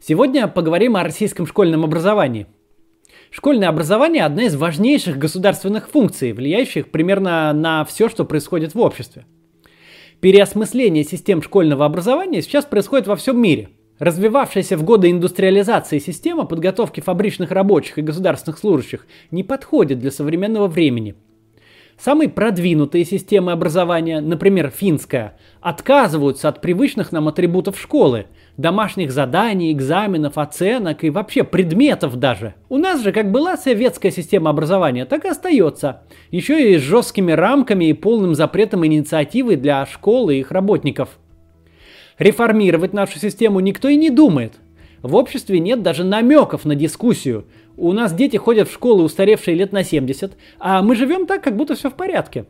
Сегодня поговорим о российском школьном образовании. Школьное образование – одна из важнейших государственных функций, влияющих примерно на все, что происходит в обществе. Переосмысление систем школьного образования сейчас происходит во всем мире. Развивавшаяся в годы индустриализации система подготовки фабричных рабочих и государственных служащих не подходит для современного времени – Самые продвинутые системы образования, например, финская, отказываются от привычных нам атрибутов школы, домашних заданий, экзаменов, оценок и вообще предметов даже. У нас же как была советская система образования, так и остается. Еще и с жесткими рамками и полным запретом инициативы для школы и их работников. Реформировать нашу систему никто и не думает. В обществе нет даже намеков на дискуссию, у нас дети ходят в школы, устаревшие лет на 70, а мы живем так, как будто все в порядке.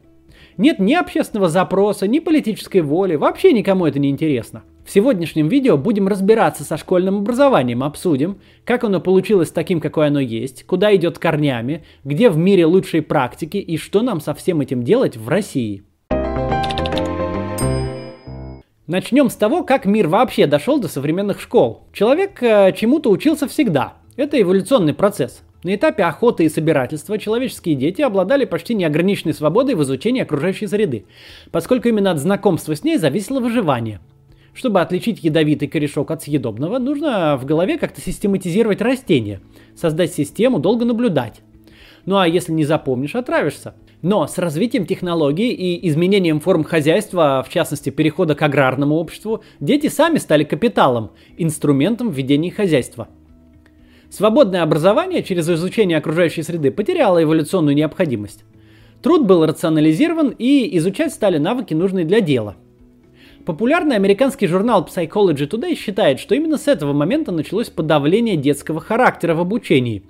Нет ни общественного запроса, ни политической воли, вообще никому это не интересно. В сегодняшнем видео будем разбираться со школьным образованием, обсудим, как оно получилось таким, какое оно есть, куда идет корнями, где в мире лучшие практики и что нам со всем этим делать в России. Начнем с того, как мир вообще дошел до современных школ. Человек э, чему-то учился всегда – это эволюционный процесс. На этапе охоты и собирательства человеческие дети обладали почти неограниченной свободой в изучении окружающей среды, поскольку именно от знакомства с ней зависело выживание. Чтобы отличить ядовитый корешок от съедобного, нужно в голове как-то систематизировать растения, создать систему, долго наблюдать. Ну а если не запомнишь, отравишься. Но с развитием технологий и изменением форм хозяйства, в частности перехода к аграрному обществу, дети сами стали капиталом, инструментом ведения хозяйства – Свободное образование через изучение окружающей среды потеряло эволюционную необходимость. Труд был рационализирован и изучать стали навыки, нужные для дела. Популярный американский журнал Psychology Today считает, что именно с этого момента началось подавление детского характера в обучении.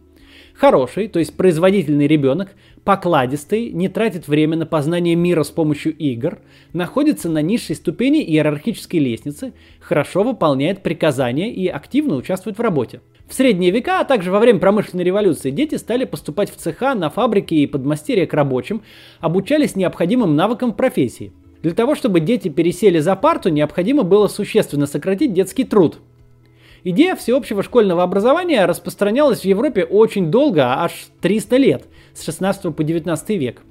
Хороший, то есть производительный ребенок, покладистый, не тратит время на познание мира с помощью игр, находится на низшей ступени иерархической лестницы, хорошо выполняет приказания и активно участвует в работе. В средние века, а также во время промышленной революции, дети стали поступать в цеха, на фабрики и подмастерья к рабочим, обучались необходимым навыкам профессии. Для того, чтобы дети пересели за парту, необходимо было существенно сократить детский труд. Идея всеобщего школьного образования распространялась в Европе очень долго, аж 300 лет, с 16 по 19 век.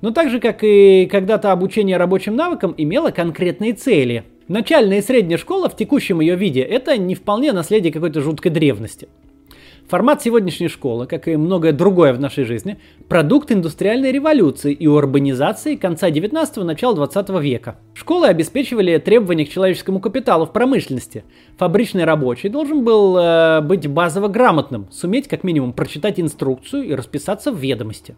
Но так же, как и когда-то обучение рабочим навыкам, имело конкретные цели – Начальная и средняя школа в текущем ее виде – это не вполне наследие какой-то жуткой древности. Формат сегодняшней школы, как и многое другое в нашей жизни, продукт индустриальной революции и урбанизации конца 19-го – начала 20 века. Школы обеспечивали требования к человеческому капиталу в промышленности. Фабричный рабочий должен был э, быть базово грамотным, суметь как минимум прочитать инструкцию и расписаться в ведомости.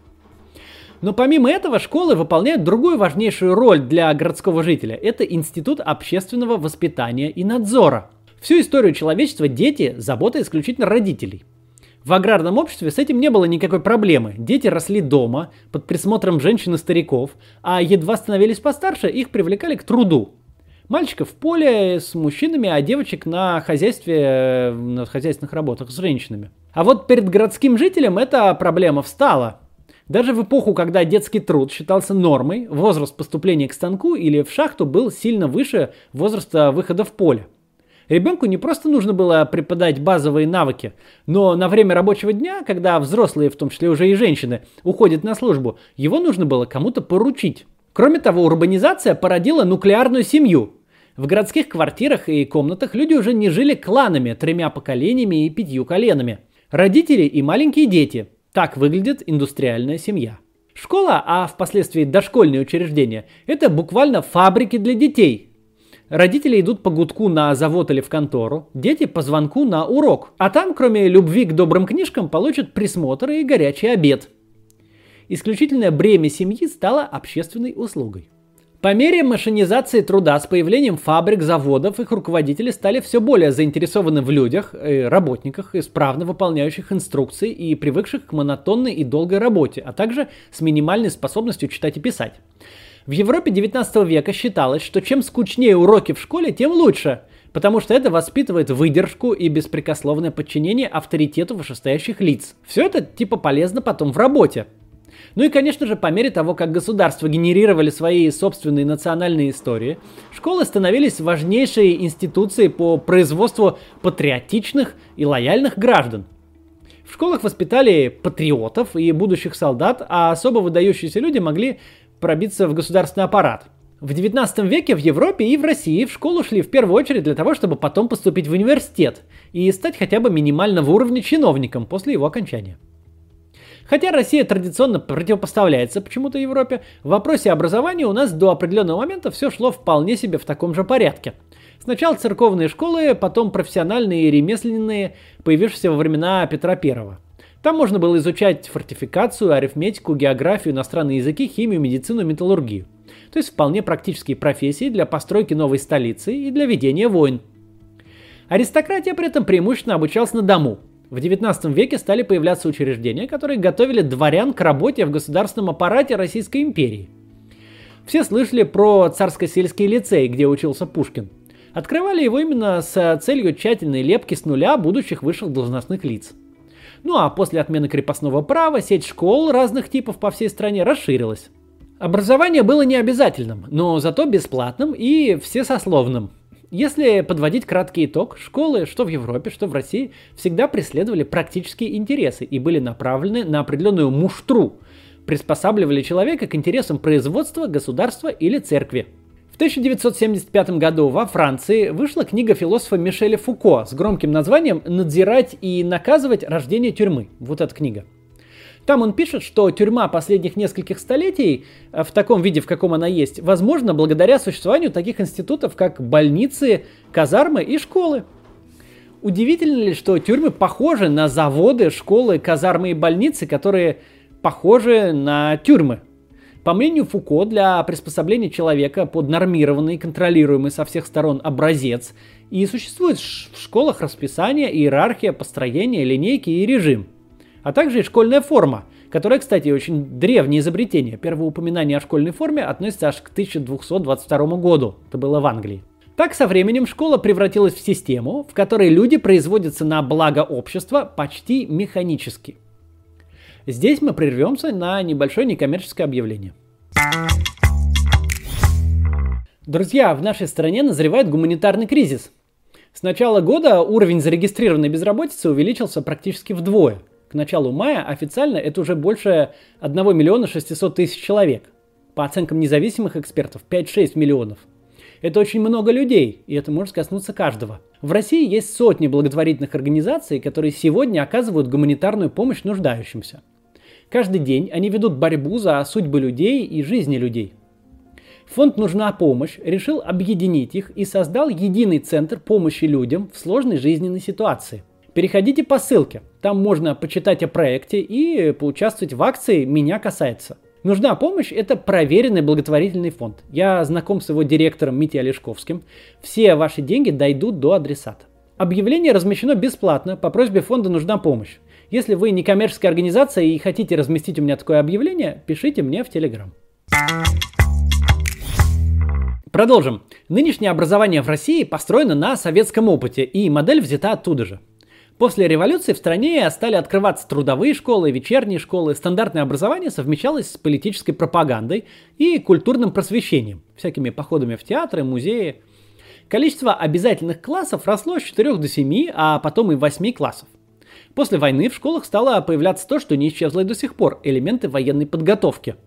Но помимо этого школы выполняют другую важнейшую роль для городского жителя. Это институт общественного воспитания и надзора. Всю историю человечества дети – забота исключительно родителей. В аграрном обществе с этим не было никакой проблемы. Дети росли дома, под присмотром женщин и стариков, а едва становились постарше, их привлекали к труду. Мальчиков в поле с мужчинами, а девочек на хозяйстве, э, на хозяйственных работах с женщинами. А вот перед городским жителем эта проблема встала – даже в эпоху, когда детский труд считался нормой, возраст поступления к станку или в шахту был сильно выше возраста выхода в поле. Ребенку не просто нужно было преподать базовые навыки, но на время рабочего дня, когда взрослые, в том числе уже и женщины, уходят на службу, его нужно было кому-то поручить. Кроме того, урбанизация породила нуклеарную семью. В городских квартирах и комнатах люди уже не жили кланами, тремя поколениями и пятью коленами. Родители и маленькие дети – так выглядит индустриальная семья. Школа, а впоследствии дошкольные учреждения, это буквально фабрики для детей. Родители идут по гудку на завод или в контору, дети по звонку на урок. А там, кроме любви к добрым книжкам, получат присмотр и горячий обед. Исключительное бремя семьи стало общественной услугой. По мере машинизации труда с появлением фабрик, заводов, их руководители стали все более заинтересованы в людях, э, работниках, исправно выполняющих инструкции и привыкших к монотонной и долгой работе, а также с минимальной способностью читать и писать. В Европе 19 века считалось, что чем скучнее уроки в школе, тем лучше, потому что это воспитывает выдержку и беспрекословное подчинение авторитету вышестоящих лиц. Все это типа полезно потом в работе. Ну и, конечно же, по мере того, как государства генерировали свои собственные национальные истории, школы становились важнейшей институцией по производству патриотичных и лояльных граждан. В школах воспитали патриотов и будущих солдат, а особо выдающиеся люди могли пробиться в государственный аппарат. В 19 веке в Европе и в России в школу шли в первую очередь для того, чтобы потом поступить в университет и стать хотя бы минимального уровня чиновником после его окончания. Хотя Россия традиционно противопоставляется почему-то Европе, в вопросе образования у нас до определенного момента все шло вполне себе в таком же порядке. Сначала церковные школы, потом профессиональные и ремесленные, появившиеся во времена Петра Первого. Там можно было изучать фортификацию, арифметику, географию, иностранные языки, химию, медицину, металлургию. То есть вполне практические профессии для постройки новой столицы и для ведения войн. Аристократия при этом преимущественно обучалась на дому – в XIX веке стали появляться учреждения, которые готовили дворян к работе в государственном аппарате Российской империи. Все слышали про царско-сельский лицей, где учился Пушкин. Открывали его именно с целью тщательной лепки с нуля будущих высших должностных лиц. Ну а после отмены крепостного права сеть школ разных типов по всей стране расширилась. Образование было не обязательным, но зато бесплатным и всесословным. Если подводить краткий итог, школы, что в Европе, что в России, всегда преследовали практические интересы и были направлены на определенную муштру, приспосабливали человека к интересам производства, государства или церкви. В 1975 году во Франции вышла книга философа Мишеля Фуко с громким названием «Надзирать и наказывать рождение тюрьмы». Вот эта книга. Там он пишет, что тюрьма последних нескольких столетий э, в таком виде, в каком она есть, возможно благодаря существованию таких институтов, как больницы, казармы и школы. Удивительно ли, что тюрьмы похожи на заводы, школы, казармы и больницы, которые похожи на тюрьмы? По мнению Фуко, для приспособления человека под нормированный, контролируемый со всех сторон образец и существует в школах расписание, иерархия, построение, линейки и режим – а также и школьная форма, которая, кстати, очень древнее изобретение. Первое упоминание о школьной форме относится аж к 1222 году. Это было в Англии. Так со временем школа превратилась в систему, в которой люди производятся на благо общества почти механически. Здесь мы прервемся на небольшое некоммерческое объявление. Друзья, в нашей стране назревает гуманитарный кризис. С начала года уровень зарегистрированной безработицы увеличился практически вдвое – началу мая официально это уже больше 1 миллиона 600 тысяч человек. По оценкам независимых экспертов 5-6 миллионов. Это очень много людей, и это может коснуться каждого. В России есть сотни благотворительных организаций, которые сегодня оказывают гуманитарную помощь нуждающимся. Каждый день они ведут борьбу за судьбы людей и жизни людей. Фонд «Нужна помощь» решил объединить их и создал единый центр помощи людям в сложной жизненной ситуации – Переходите по ссылке, там можно почитать о проекте и поучаствовать в акции «Меня касается». Нужна помощь – это проверенный благотворительный фонд. Я знаком с его директором Митей Олешковским. Все ваши деньги дойдут до адресата. Объявление размещено бесплатно, по просьбе фонда нужна помощь. Если вы не коммерческая организация и хотите разместить у меня такое объявление, пишите мне в Телеграм. Продолжим. Нынешнее образование в России построено на советском опыте, и модель взята оттуда же. После революции в стране стали открываться трудовые школы, вечерние школы. Стандартное образование совмещалось с политической пропагандой и культурным просвещением, всякими походами в театры, музеи. Количество обязательных классов росло с 4 до 7, а потом и 8 классов. После войны в школах стало появляться то, что не исчезло и до сих пор – элементы военной подготовки –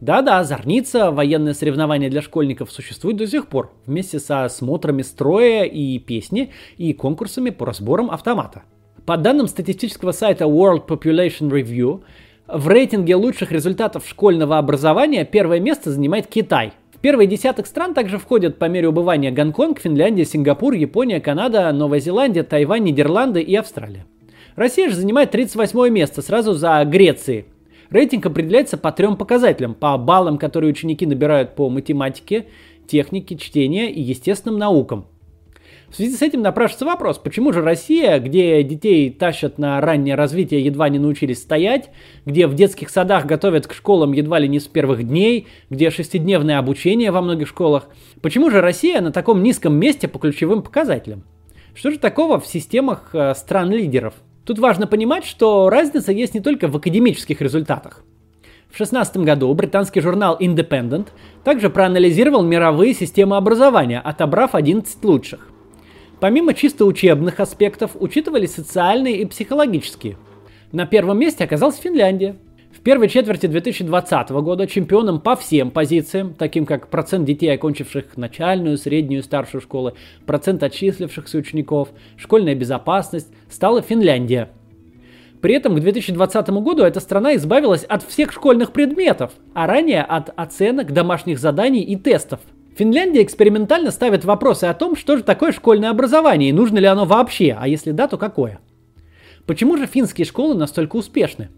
да-да, Зорница, военное соревнование для школьников, существует до сих пор, вместе со смотрами строя и песни и конкурсами по разборам автомата. По данным статистического сайта World Population Review, в рейтинге лучших результатов школьного образования первое место занимает Китай. В первый десяток стран также входят по мере убывания Гонконг, Финляндия, Сингапур, Япония, Канада, Новая Зеландия, Тайвань, Нидерланды и Австралия. Россия же занимает 38 место сразу за Грецией Рейтинг определяется по трем показателям. По баллам, которые ученики набирают по математике, технике, чтения и естественным наукам. В связи с этим напрашивается вопрос, почему же Россия, где детей тащат на раннее развитие, едва не научились стоять, где в детских садах готовят к школам едва ли не с первых дней, где шестидневное обучение во многих школах, почему же Россия на таком низком месте по ключевым показателям? Что же такого в системах э, стран-лидеров? Тут важно понимать, что разница есть не только в академических результатах. В 2016 году британский журнал Independent также проанализировал мировые системы образования, отобрав 11 лучших. Помимо чисто учебных аспектов, учитывались социальные и психологические. На первом месте оказалась Финляндия. В первой четверти 2020 года чемпионом по всем позициям, таким как процент детей, окончивших начальную, среднюю старшую школы, процент отчислившихся учеников, школьная безопасность, стала Финляндия. При этом к 2020 году эта страна избавилась от всех школьных предметов, а ранее от оценок, домашних заданий и тестов – Финляндия экспериментально ставит вопросы о том, что же такое школьное образование и нужно ли оно вообще, а если да, то какое. Почему же финские школы настолько успешны?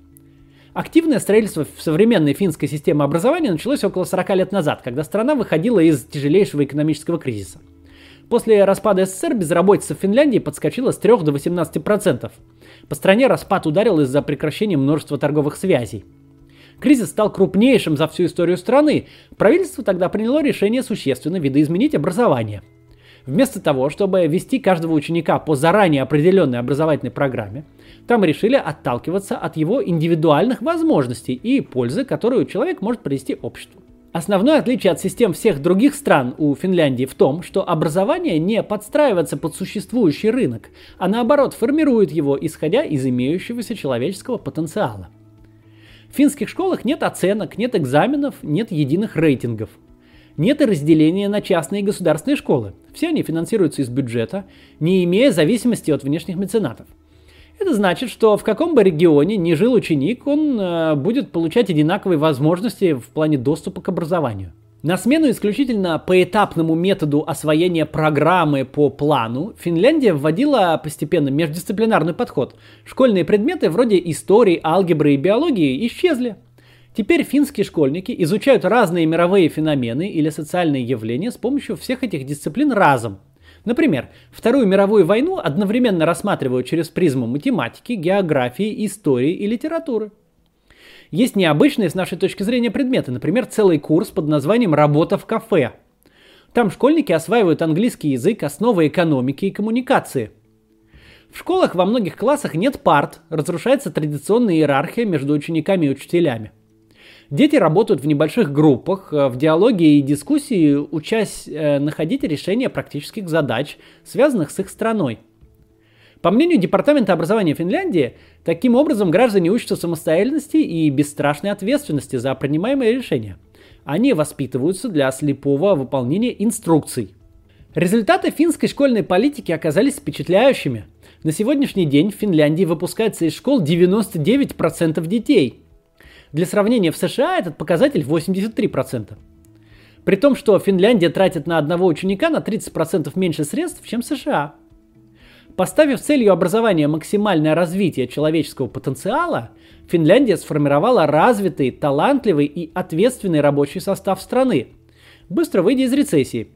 Активное строительство в современной финской системе образования началось около 40 лет назад, когда страна выходила из тяжелейшего экономического кризиса. После распада СССР безработица в Финляндии подскочила с 3 до 18%. По стране распад ударил из-за прекращения множества торговых связей. Кризис стал крупнейшим за всю историю страны. Правительство тогда приняло решение существенно видоизменить образование. Вместо того, чтобы вести каждого ученика по заранее определенной образовательной программе, там решили отталкиваться от его индивидуальных возможностей и пользы, которую человек может принести обществу. Основное отличие от систем всех других стран у Финляндии в том, что образование не подстраивается под существующий рынок, а наоборот формирует его, исходя из имеющегося человеческого потенциала. В финских школах нет оценок, нет экзаменов, нет единых рейтингов. Нет и разделения на частные и государственные школы. Все они финансируются из бюджета, не имея зависимости от внешних меценатов. Это значит, что в каком бы регионе ни жил ученик, он э, будет получать одинаковые возможности в плане доступа к образованию. На смену исключительно поэтапному методу освоения программы по плану Финляндия вводила постепенно междисциплинарный подход. Школьные предметы вроде истории, алгебры и биологии исчезли. Теперь финские школьники изучают разные мировые феномены или социальные явления с помощью всех этих дисциплин разом. Например, Вторую мировую войну одновременно рассматривают через призму математики, географии, истории и литературы. Есть необычные с нашей точки зрения предметы, например, целый курс под названием «Работа в кафе». Там школьники осваивают английский язык, основы экономики и коммуникации. В школах во многих классах нет парт, разрушается традиционная иерархия между учениками и учителями. Дети работают в небольших группах, э, в диалоге и дискуссии, учась э, находить решения практических задач, связанных с их страной – по мнению Департамента образования Финляндии, таким образом граждане учатся самостоятельности и бесстрашной ответственности за принимаемые решения. Они воспитываются для слепого выполнения инструкций. Результаты финской школьной политики оказались впечатляющими. На сегодняшний день в Финляндии выпускается из школ 99% детей. Для сравнения, в США этот показатель 83%. При том, что Финляндия тратит на одного ученика на 30% меньше средств, чем США. Поставив целью образования максимальное развитие человеческого потенциала, Финляндия сформировала развитый, талантливый и ответственный рабочий состав страны, быстро выйдя из рецессии.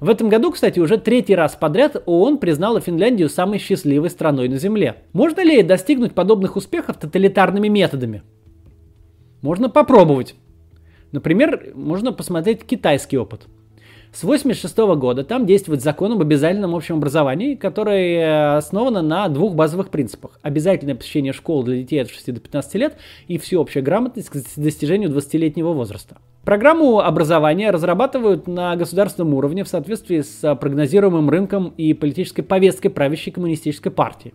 В этом году, кстати, уже третий раз подряд ООН признала Финляндию самой счастливой страной на Земле. Можно ли достигнуть подобных успехов тоталитарными методами? Можно попробовать. Например, можно посмотреть китайский опыт – с 1986 года там действует закон об обязательном общем образовании, который э, основан на двух базовых принципах. Обязательное посещение школ для детей от 6 до 15 лет и всеобщая грамотность к достижению 20-летнего возраста. Программу образования разрабатывают на государственном уровне в соответствии с прогнозируемым рынком и политической повесткой правящей коммунистической партии.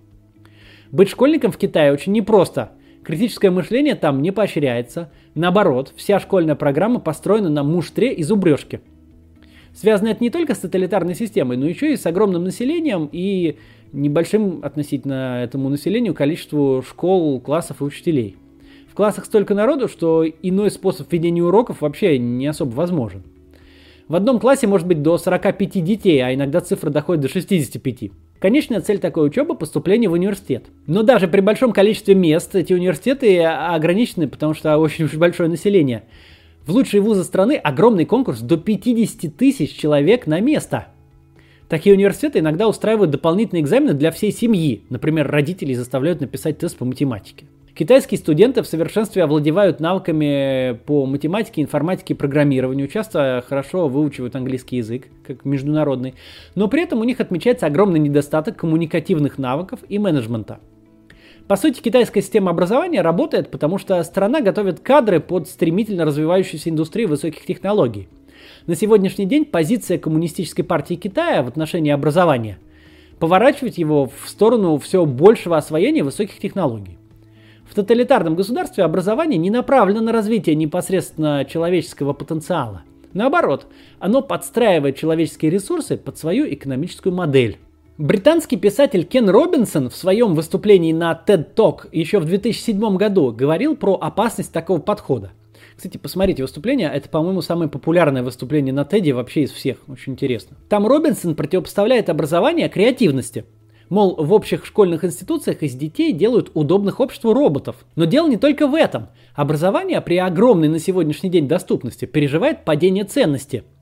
Быть школьником в Китае очень непросто. Критическое мышление там не поощряется. Наоборот, вся школьная программа построена на муштре и зубрежке – Связано это не только с тоталитарной системой, но еще и с огромным населением и небольшим относительно этому населению количеству школ, классов и учителей. В классах столько народу, что иной способ ведения уроков вообще не особо возможен. В одном классе может быть до 45 детей, а иногда цифра доходит до 65. Конечная цель такой учебы – поступление в университет. Но даже при большом количестве мест эти университеты ограничены, потому что очень уж большое население – в лучшие вузы страны огромный конкурс до 50 тысяч человек на место. Такие университеты иногда устраивают дополнительные экзамены для всей семьи. Например, родителей заставляют написать тест по математике. Китайские студенты в совершенстве овладевают навыками по математике, информатике программированию, часто хорошо выучивают английский язык, как международный, но при этом у них отмечается огромный недостаток коммуникативных навыков и менеджмента – По сути, китайская система образования работает, потому что страна готовит кадры под стремительно развивающуюся индустрию высоких технологий. На сегодняшний день позиция Коммунистической партии Китая в отношении образования – поворачивать его в сторону все большего освоения высоких технологий. В тоталитарном государстве образование не направлено на развитие непосредственно человеческого потенциала. Наоборот, оно подстраивает человеческие ресурсы под свою экономическую модель. Британский писатель Кен Робинсон в своем выступлении на TED Talk еще в 2007 году говорил про опасность такого подхода. Кстати, посмотрите выступление, это, по-моему, самое популярное выступление на TED вообще из всех, очень интересно. Там Робинсон противопоставляет образование креативности. Мол, в общих школьных институциях из детей делают удобных обществу роботов. Но дело не только в этом. Образование при огромной на сегодняшний день доступности переживает падение ценности –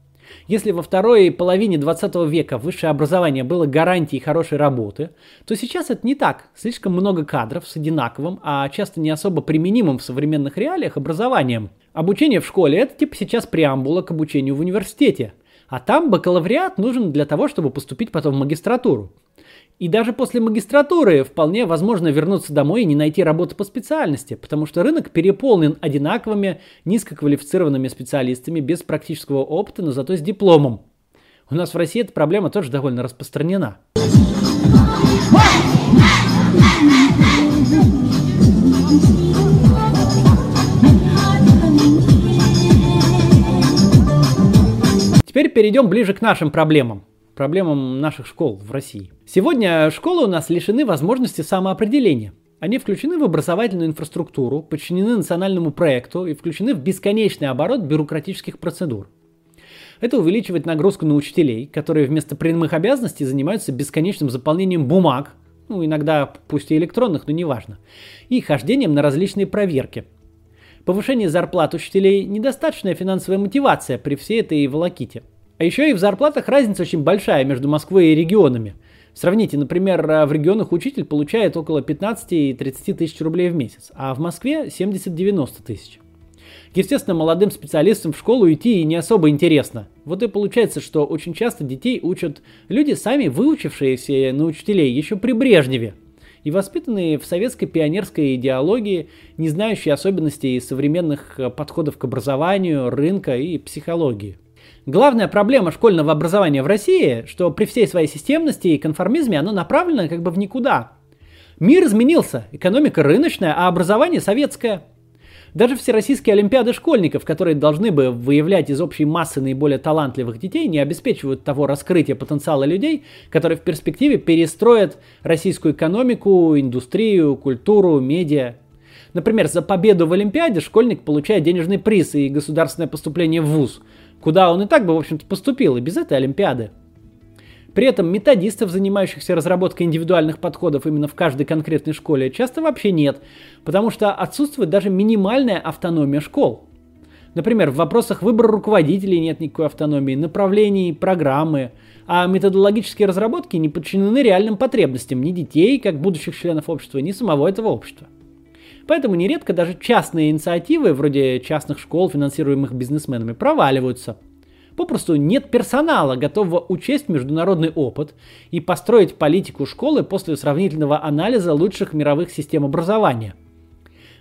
если во второй половине 20 века высшее образование было гарантией хорошей работы, то сейчас это не так. Слишком много кадров с одинаковым, а часто не особо применимым в современных реалиях образованием. Обучение в школе – это типа сейчас преамбула к обучению в университете. А там бакалавриат нужен для того, чтобы поступить потом в магистратуру. И даже после магистратуры вполне возможно вернуться домой и не найти работу по специальности, потому что рынок переполнен одинаковыми низкоквалифицированными специалистами без практического опыта, но зато с дипломом. У нас в России эта проблема тоже довольно распространена. Теперь перейдем ближе к нашим проблемам проблемам наших школ в России. Сегодня школы у нас лишены возможности самоопределения. Они включены в образовательную инфраструктуру, подчинены национальному проекту и включены в бесконечный оборот бюрократических процедур. Это увеличивает нагрузку на учителей, которые вместо прямых обязанностей занимаются бесконечным заполнением бумаг, ну иногда пусть и электронных, но неважно, и хождением на различные проверки. Повышение зарплат учителей – недостаточная финансовая мотивация при всей этой волоките – а еще и в зарплатах разница очень большая между Москвой и регионами. Сравните, например, в регионах учитель получает около 15 и 30 тысяч рублей в месяц, а в Москве 70-90 тысяч. Естественно, молодым специалистам в школу идти не особо интересно. Вот и получается, что очень часто детей учат люди, сами выучившиеся на учителей еще при Брежневе, и воспитанные в советской пионерской идеологии, не знающие особенностей современных подходов к образованию, рынка и психологии. Главная проблема школьного образования в России, что при всей своей системности и конформизме оно направлено как бы в никуда. Мир изменился, экономика рыночная, а образование советское. Даже всероссийские олимпиады школьников, которые должны бы выявлять из общей массы наиболее талантливых детей, не обеспечивают того раскрытия потенциала людей, которые в перспективе перестроят российскую экономику, индустрию, культуру, медиа. Например, за победу в Олимпиаде школьник получает денежный приз и государственное поступление в ВУЗ – куда он и так бы, в общем-то, поступил и без этой Олимпиады. При этом методистов, занимающихся разработкой индивидуальных подходов именно в каждой конкретной школе, часто вообще нет, потому что отсутствует даже минимальная автономия школ. Например, в вопросах выбора руководителей нет никакой автономии, направлений, программы, а методологические разработки не подчинены реальным потребностям ни детей, как будущих членов общества, ни самого этого общества. Поэтому нередко даже частные инициативы, вроде частных школ, финансируемых бизнесменами, проваливаются. Попросту нет персонала, готового учесть международный опыт и построить политику школы после сравнительного анализа лучших мировых систем образования.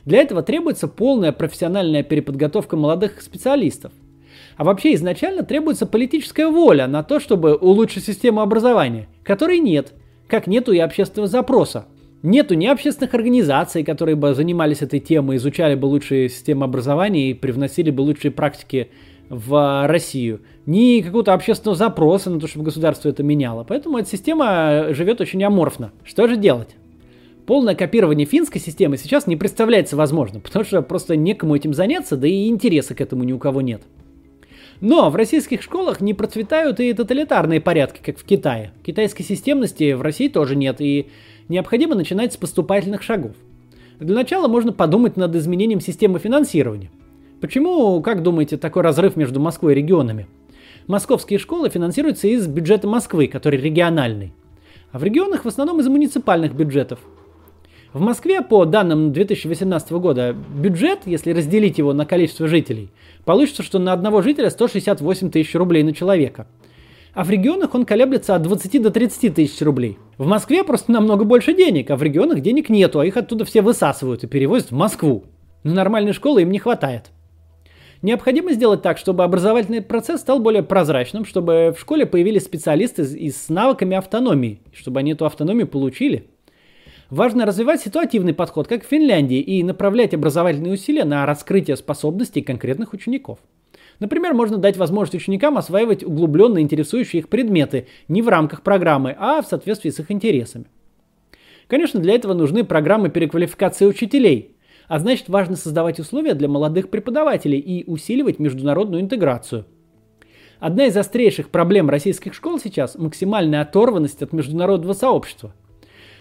Для этого требуется полная профессиональная переподготовка молодых специалистов. А вообще изначально требуется политическая воля на то, чтобы улучшить систему образования, которой нет, как нету и общественного запроса – Нету ни общественных организаций, которые бы занимались этой темой, изучали бы лучшие системы образования и привносили бы лучшие практики в Россию, ни какого-то общественного запроса на то, чтобы государство это меняло. Поэтому эта система живет очень аморфно. Что же делать? Полное копирование финской системы сейчас не представляется возможным, потому что просто некому этим заняться, да и интереса к этому ни у кого нет. Но в российских школах не процветают и тоталитарные порядки, как в Китае. Китайской системности в России тоже нет, и необходимо начинать с поступательных шагов. Для начала можно подумать над изменением системы финансирования. Почему, как думаете, такой разрыв между Москвой и регионами? Московские школы финансируются из бюджета Москвы, который региональный. А в регионах в основном из муниципальных бюджетов. В Москве, по данным 2018 года, бюджет, если разделить его на количество жителей, получится, что на одного жителя 168 тысяч рублей на человека. А в регионах он колеблется от 20 до 30 тысяч рублей. В Москве просто намного больше денег, а в регионах денег нету, а их оттуда все высасывают и перевозят в Москву. Но нормальной школы им не хватает. Необходимо сделать так, чтобы образовательный процесс стал более прозрачным, чтобы в школе появились специалисты с навыками автономии, чтобы они эту автономию получили. Важно развивать ситуативный подход, как в Финляндии, и направлять образовательные усилия на раскрытие способностей конкретных учеников. Например, можно дать возможность ученикам осваивать углубленно интересующие их предметы не в рамках программы, а в соответствии с их интересами. Конечно, для этого нужны программы переквалификации учителей, а значит важно создавать условия для молодых преподавателей и усиливать международную интеграцию. Одна из острейших проблем российских школ сейчас – максимальная оторванность от международного сообщества.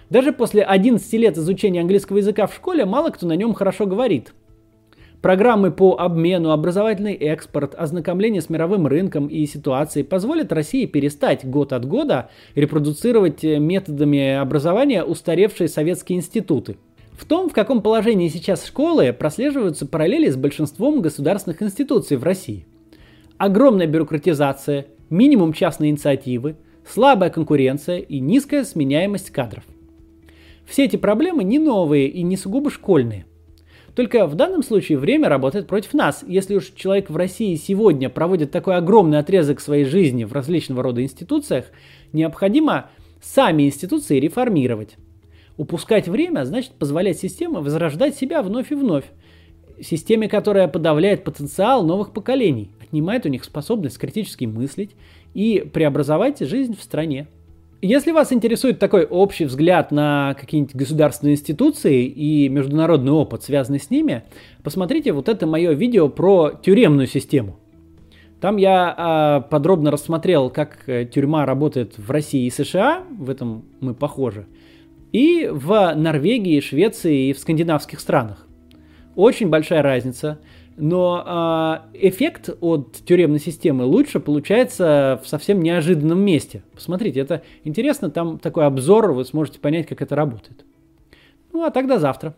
Даже после 11 лет изучения английского языка в школе мало кто на нем хорошо говорит. Программы по обмену, образовательный экспорт, ознакомление с мировым рынком и ситуацией позволят России перестать год от года репродуцировать методами образования устаревшие советские институты – в том, в каком положении сейчас школы, прослеживаются параллели с большинством государственных институций в России. Огромная бюрократизация, минимум частной инициативы, слабая конкуренция и низкая сменяемость кадров. Все эти проблемы не новые и не сугубо школьные. Только в данном случае время работает против нас. Если уж человек в России сегодня проводит такой огромный отрезок своей жизни в различного рода институциях, необходимо сами институции реформировать. Упускать время значит позволять системе возрождать себя вновь и вновь. Системе, которая подавляет потенциал новых поколений, отнимает у них способность критически мыслить и преобразовать жизнь в стране. Если вас интересует такой общий взгляд на какие-нибудь государственные институции и международный опыт, связанный с ними, посмотрите вот это мое видео про тюремную систему. Там я э, подробно рассмотрел, как э, тюрьма работает в России и США, в этом мы похожи и в Норвегии, Швеции и в скандинавских странах. Очень большая разница, но э, эффект от тюремной системы лучше получается в совсем неожиданном месте. Посмотрите, это интересно, там такой обзор, вы сможете понять, как это работает. Ну а тогда завтра.